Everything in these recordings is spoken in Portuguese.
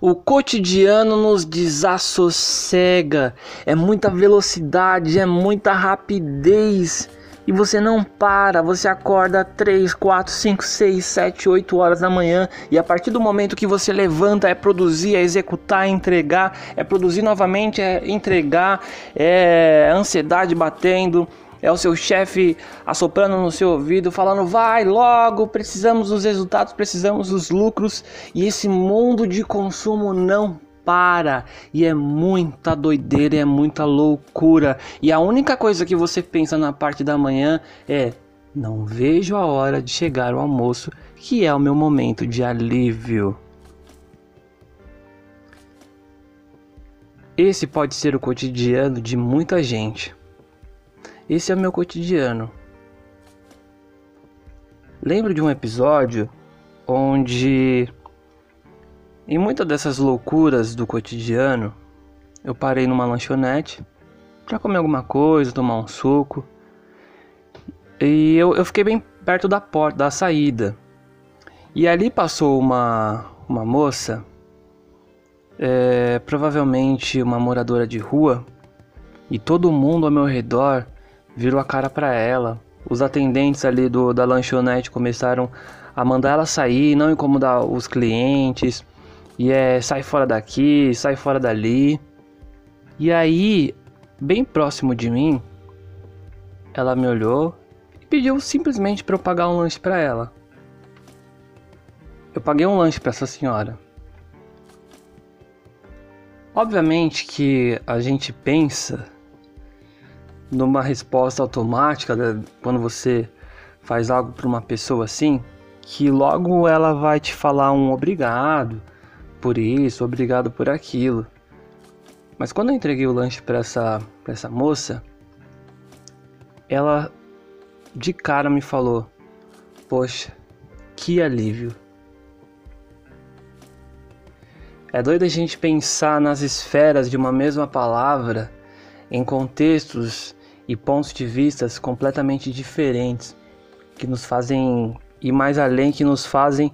O cotidiano nos desassossega. É muita velocidade, é muita rapidez. E você não para, você acorda 3, 4, 5, 6, 7, 8 horas da manhã e a partir do momento que você levanta é produzir, é executar, é entregar, é produzir novamente, é entregar, é ansiedade batendo, é o seu chefe assoprando no seu ouvido, falando: vai logo, precisamos dos resultados, precisamos dos lucros. E esse mundo de consumo não para. E é muita doideira, é muita loucura. E a única coisa que você pensa na parte da manhã é: não vejo a hora de chegar o almoço, que é o meu momento de alívio. Esse pode ser o cotidiano de muita gente. Esse é o meu cotidiano. Lembro de um episódio onde, em muitas dessas loucuras do cotidiano, eu parei numa lanchonete para comer alguma coisa, tomar um suco. E eu, eu fiquei bem perto da porta, da saída. E ali passou uma, uma moça, é, provavelmente uma moradora de rua, e todo mundo ao meu redor virou a cara para ela. Os atendentes ali do, da lanchonete começaram a mandar ela sair, não incomodar os clientes. E é, sai fora daqui, sai fora dali. E aí, bem próximo de mim, ela me olhou e pediu simplesmente para eu pagar um lanche para ela. Eu paguei um lanche para essa senhora. Obviamente que a gente pensa numa resposta automática, né, quando você faz algo para uma pessoa assim, que logo ela vai te falar um obrigado por isso, obrigado por aquilo. Mas quando eu entreguei o lanche para essa, essa moça, ela de cara me falou: Poxa, que alívio. É doido a gente pensar nas esferas de uma mesma palavra em contextos e pontos de vistas completamente diferentes que nos fazem ir mais além, que nos fazem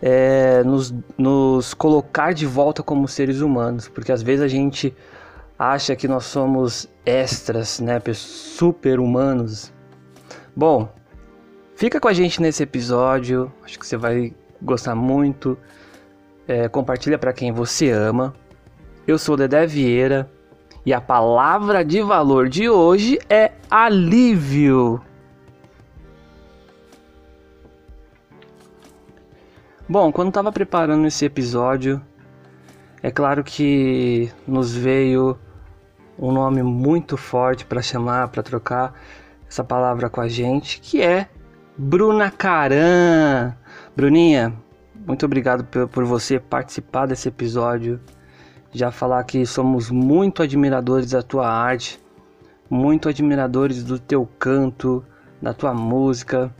é, nos, nos colocar de volta como seres humanos, porque às vezes a gente acha que nós somos extras, né, super humanos. Bom, fica com a gente nesse episódio, acho que você vai gostar muito. É, compartilha para quem você ama. Eu sou Dedé Vieira e a palavra de valor de hoje é alívio. Bom, quando estava preparando esse episódio, é claro que nos veio um nome muito forte para chamar, para trocar essa palavra com a gente, que é Bruna Caran. Bruninha, muito obrigado por você participar desse episódio já falar que somos muito admiradores da tua arte, muito admiradores do teu canto, da tua música.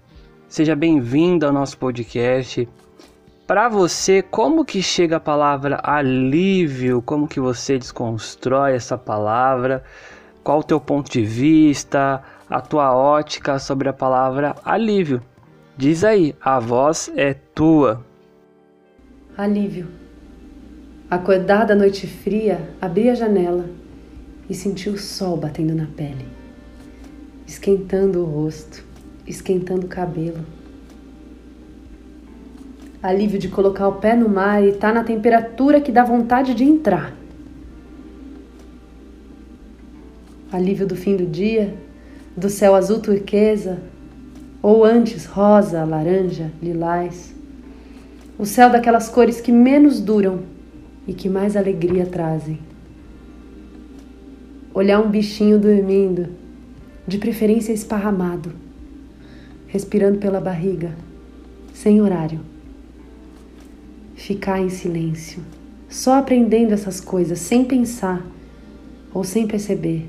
Seja bem-vindo ao nosso podcast. Para você, como que chega a palavra alívio? Como que você desconstrói essa palavra? Qual o teu ponto de vista, a tua ótica sobre a palavra alívio? Diz aí, a voz é tua. Alívio Acordada à noite fria, abri a janela e senti o sol batendo na pele, esquentando o rosto, esquentando o cabelo. Alívio de colocar o pé no mar e estar tá na temperatura que dá vontade de entrar. Alívio do fim do dia, do céu azul turquesa, ou antes rosa, laranja, lilás. O céu daquelas cores que menos duram e que mais alegria trazem. Olhar um bichinho dormindo, de preferência esparramado, respirando pela barriga, sem horário. Ficar em silêncio, só aprendendo essas coisas sem pensar ou sem perceber.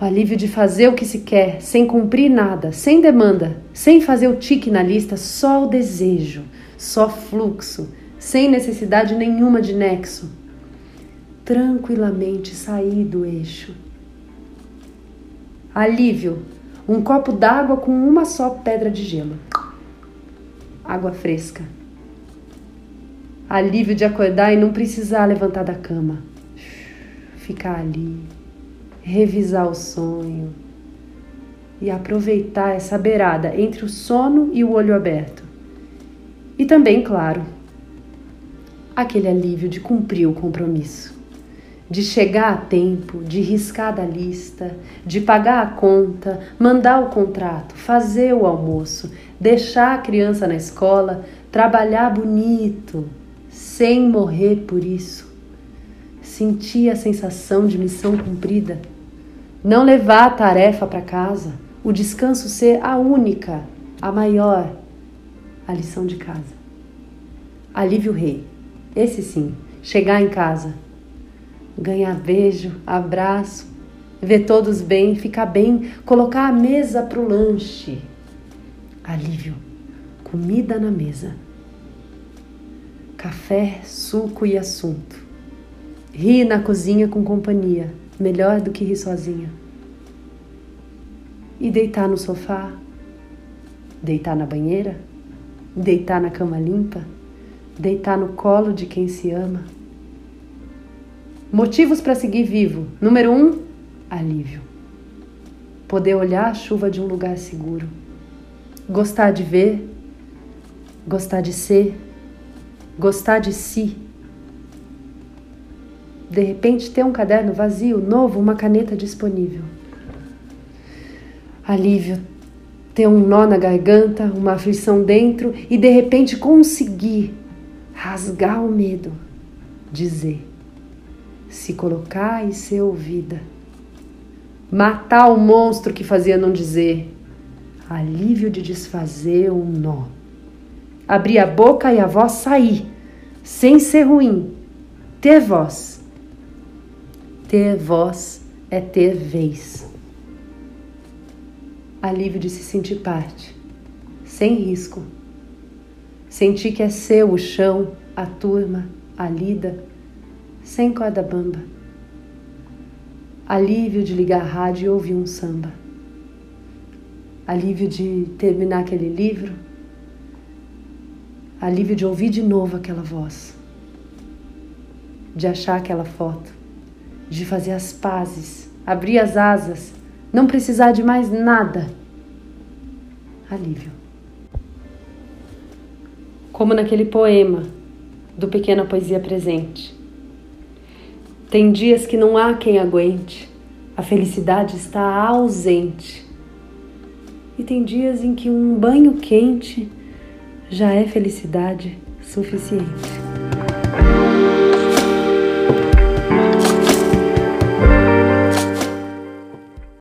O alívio de fazer o que se quer, sem cumprir nada, sem demanda, sem fazer o tique na lista, só o desejo, só fluxo sem necessidade nenhuma de nexo, tranquilamente sair do eixo. Alívio: um copo d'água com uma só pedra de gelo. Água fresca. Alívio de acordar e não precisar levantar da cama. Ficar ali, revisar o sonho e aproveitar essa beirada entre o sono e o olho aberto. E também, claro, aquele alívio de cumprir o compromisso, de chegar a tempo, de riscar da lista, de pagar a conta, mandar o contrato, fazer o almoço, deixar a criança na escola, trabalhar bonito, sem morrer por isso. Sentir a sensação de missão cumprida. Não levar a tarefa para casa, o descanso ser a única, a maior, a lição de casa. Alívio rei, esse sim, chegar em casa, ganhar beijo, abraço, ver todos bem, ficar bem, colocar a mesa para o lanche. Alívio, comida na mesa. Café, suco e assunto. Rir na cozinha com companhia, melhor do que rir sozinha. E deitar no sofá, deitar na banheira, deitar na cama limpa, deitar no colo de quem se ama. Motivos para seguir vivo. Número um, alívio. Poder olhar a chuva de um lugar seguro. Gostar de ver, gostar de ser, gostar de si. De repente, ter um caderno vazio, novo, uma caneta disponível. Alívio, ter um nó na garganta, uma aflição dentro e de repente conseguir rasgar o medo, dizer, se colocar e ser ouvida, matar o monstro que fazia não dizer, alívio de desfazer um nó, abrir a boca e a voz sair, sem ser ruim, ter voz. Ter voz é ter vez. Alívio de se sentir parte, sem risco Sentir que é seu o chão, a turma, a lida, sem corda bamba. Alívio de ligar a rádio e ouvir um samba. Alívio de terminar aquele livro. Alívio de ouvir de novo aquela voz. De achar aquela foto. De fazer as pazes, abrir as asas, não precisar de mais nada. Alívio como naquele poema do Pequena Poesia Presente. Tem dias que não há quem aguente, a felicidade está ausente. E tem dias em que um banho quente já é felicidade suficiente.